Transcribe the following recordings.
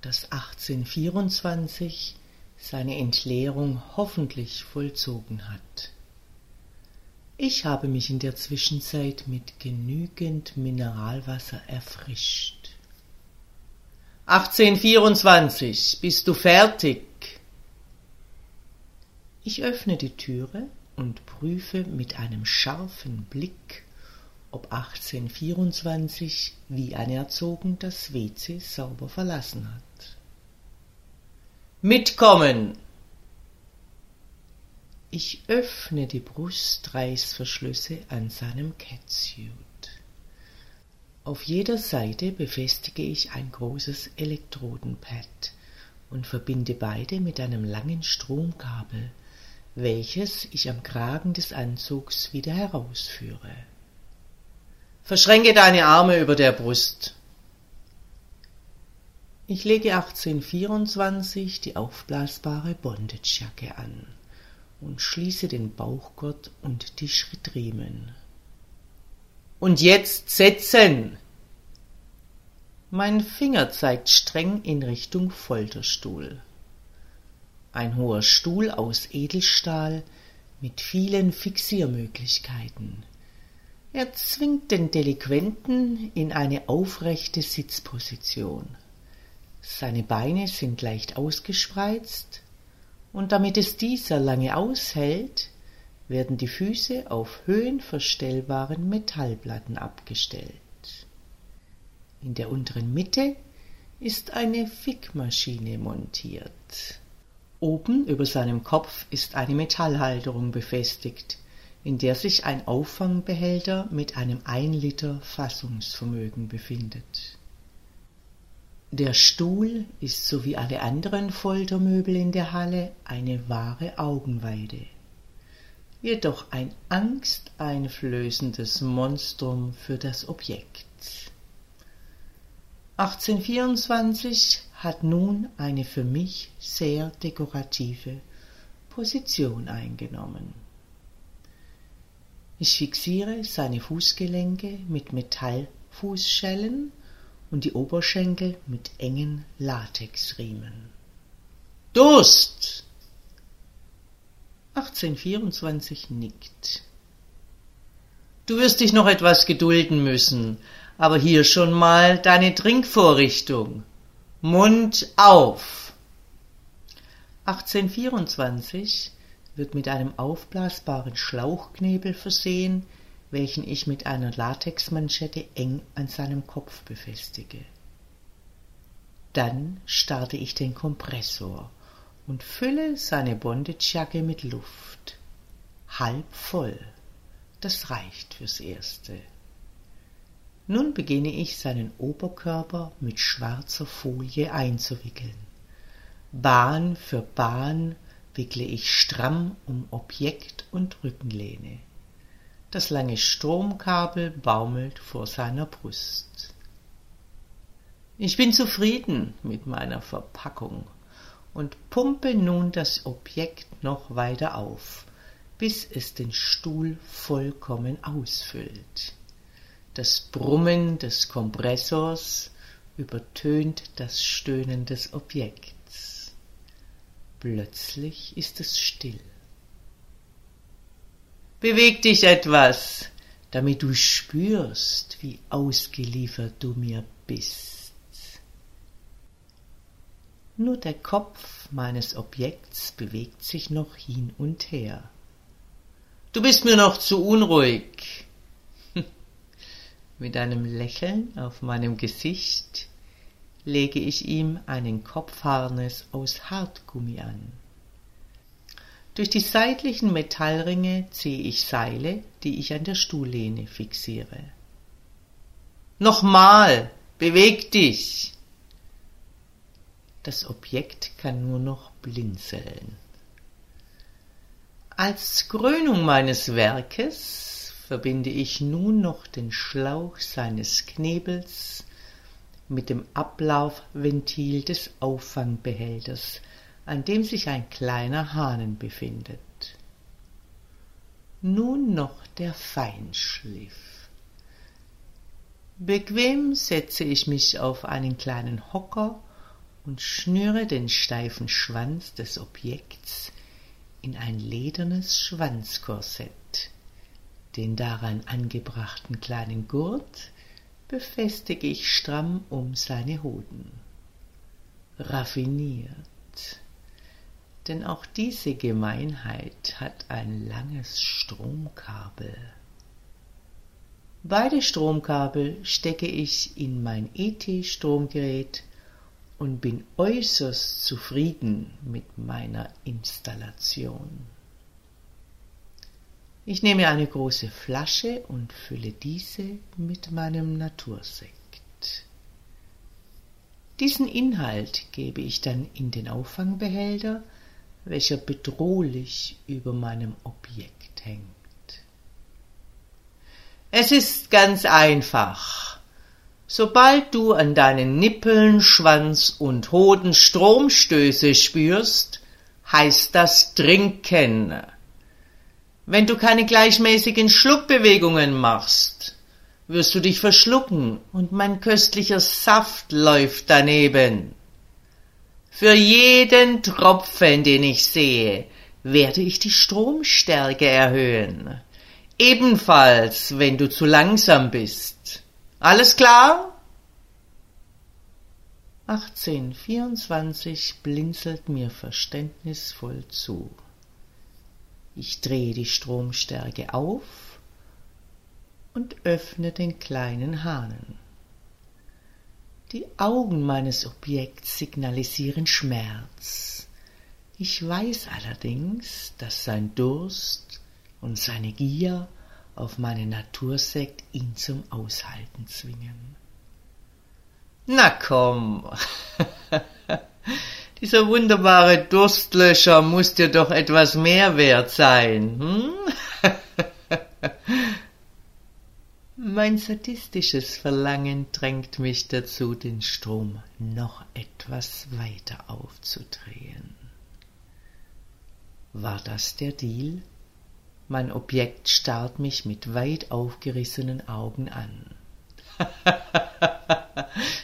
dass 1824 seine Entleerung hoffentlich vollzogen hat. Ich habe mich in der Zwischenzeit mit genügend Mineralwasser erfrischt. 1824, bist du fertig? Ich öffne die Türe und prüfe mit einem scharfen Blick, ob 1824 wie anerzogen das WC sauber verlassen hat. Mitkommen! Ich öffne die Brustreißverschlüsse an seinem Catsuit. Auf jeder Seite befestige ich ein großes Elektrodenpad und verbinde beide mit einem langen Stromkabel, welches ich am Kragen des Anzugs wieder herausführe. Verschränke deine Arme über der Brust. Ich lege 1824 die aufblasbare Bondagejacke an und schließe den Bauchgurt und die Schrittriemen. Und jetzt setzen! Mein Finger zeigt streng in Richtung Folterstuhl. Ein hoher Stuhl aus Edelstahl mit vielen Fixiermöglichkeiten. Er zwingt den Delinquenten in eine aufrechte Sitzposition. Seine Beine sind leicht ausgespreizt, und damit es dieser lange aushält, werden die Füße auf höhenverstellbaren Metallplatten abgestellt. In der unteren Mitte ist eine Fickmaschine montiert. Oben über seinem Kopf ist eine Metallhalterung befestigt, in der sich ein Auffangbehälter mit einem 1 Liter Fassungsvermögen befindet. Der Stuhl ist so wie alle anderen Foltermöbel in der Halle eine wahre Augenweide jedoch ein angsteinflößendes Monstrum für das Objekt. 1824 hat nun eine für mich sehr dekorative Position eingenommen. Ich fixiere seine Fußgelenke mit Metallfußschellen und die Oberschenkel mit engen Latexriemen. Durst! 1824 nickt. Du wirst dich noch etwas gedulden müssen, aber hier schon mal deine Trinkvorrichtung. Mund auf. 1824 wird mit einem aufblasbaren Schlauchknebel versehen, welchen ich mit einer Latexmanschette eng an seinem Kopf befestige. Dann starte ich den Kompressor und fülle seine Bondagejacke mit Luft. Halb voll. Das reicht fürs Erste. Nun beginne ich seinen Oberkörper mit schwarzer Folie einzuwickeln. Bahn für Bahn wickle ich stramm um Objekt und Rückenlehne. Das lange Stromkabel baumelt vor seiner Brust. Ich bin zufrieden mit meiner Verpackung und pumpe nun das Objekt noch weiter auf, bis es den Stuhl vollkommen ausfüllt. Das Brummen des Kompressors übertönt das Stöhnen des Objekts. Plötzlich ist es still. Beweg dich etwas, damit du spürst, wie ausgeliefert du mir bist. Nur der Kopf meines Objekts bewegt sich noch hin und her. Du bist mir noch zu unruhig. Mit einem Lächeln auf meinem Gesicht lege ich ihm einen Kopfharnes aus Hartgummi an. Durch die seitlichen Metallringe ziehe ich Seile, die ich an der Stuhllehne fixiere. Nochmal, beweg dich! Das Objekt kann nur noch blinzeln. Als Krönung meines Werkes verbinde ich nun noch den Schlauch seines Knebels mit dem Ablaufventil des Auffangbehälters, an dem sich ein kleiner Hahn befindet. Nun noch der Feinschliff. Bequem setze ich mich auf einen kleinen Hocker und schnüre den steifen Schwanz des Objekts in ein ledernes Schwanzkorsett. Den daran angebrachten kleinen Gurt befestige ich stramm um seine Hoden. Raffiniert. Denn auch diese Gemeinheit hat ein langes Stromkabel. Beide Stromkabel stecke ich in mein ET-Stromgerät und bin äußerst zufrieden mit meiner Installation. Ich nehme eine große Flasche und fülle diese mit meinem Natursekt. Diesen Inhalt gebe ich dann in den Auffangbehälter, welcher bedrohlich über meinem Objekt hängt. Es ist ganz einfach. Sobald du an deinen Nippeln, Schwanz und Hoden Stromstöße spürst, heißt das Trinken. Wenn du keine gleichmäßigen Schluckbewegungen machst, wirst du dich verschlucken und mein köstlicher Saft läuft daneben. Für jeden Tropfen, den ich sehe, werde ich die Stromstärke erhöhen. Ebenfalls, wenn du zu langsam bist. Alles klar? 1824 blinzelt mir verständnisvoll zu. Ich drehe die Stromstärke auf und öffne den kleinen Hahnen. Die Augen meines Objekts signalisieren Schmerz. Ich weiß allerdings, dass sein Durst und seine Gier auf meine Natursekt ihn zum Aushalten zwingen. Na komm, Dieser wunderbare Durstlöscher muss dir doch etwas mehr wert sein. Hm? mein sadistisches Verlangen drängt mich dazu, den Strom noch etwas weiter aufzudrehen. War das der Deal? Mein Objekt starrt mich mit weit aufgerissenen Augen an.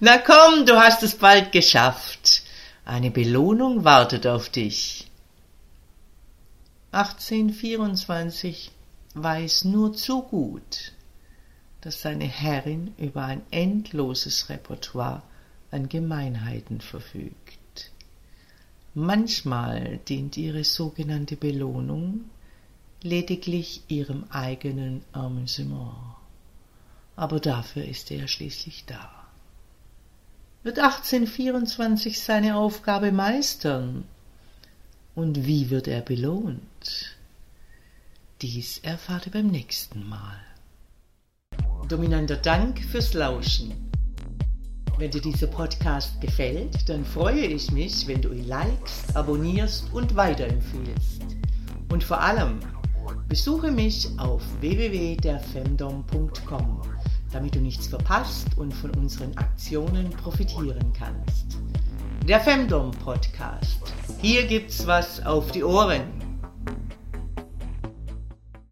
Na komm, du hast es bald geschafft. Eine Belohnung wartet auf dich. 1824 weiß nur zu gut, dass seine Herrin über ein endloses Repertoire an Gemeinheiten verfügt. Manchmal dient ihre sogenannte Belohnung lediglich ihrem eigenen Amüsement, aber dafür ist er schließlich da wird 1824 seine Aufgabe meistern. Und wie wird er belohnt? Dies erfahrt ihr beim nächsten Mal. Dominanter Dank fürs Lauschen. Wenn dir dieser Podcast gefällt, dann freue ich mich, wenn du ihn likest, abonnierst und weiterempfiehlst. Und vor allem, besuche mich auf www.derfemdom.com damit du nichts verpasst und von unseren Aktionen profitieren kannst. Der Femdom Podcast. Hier gibt's was auf die Ohren.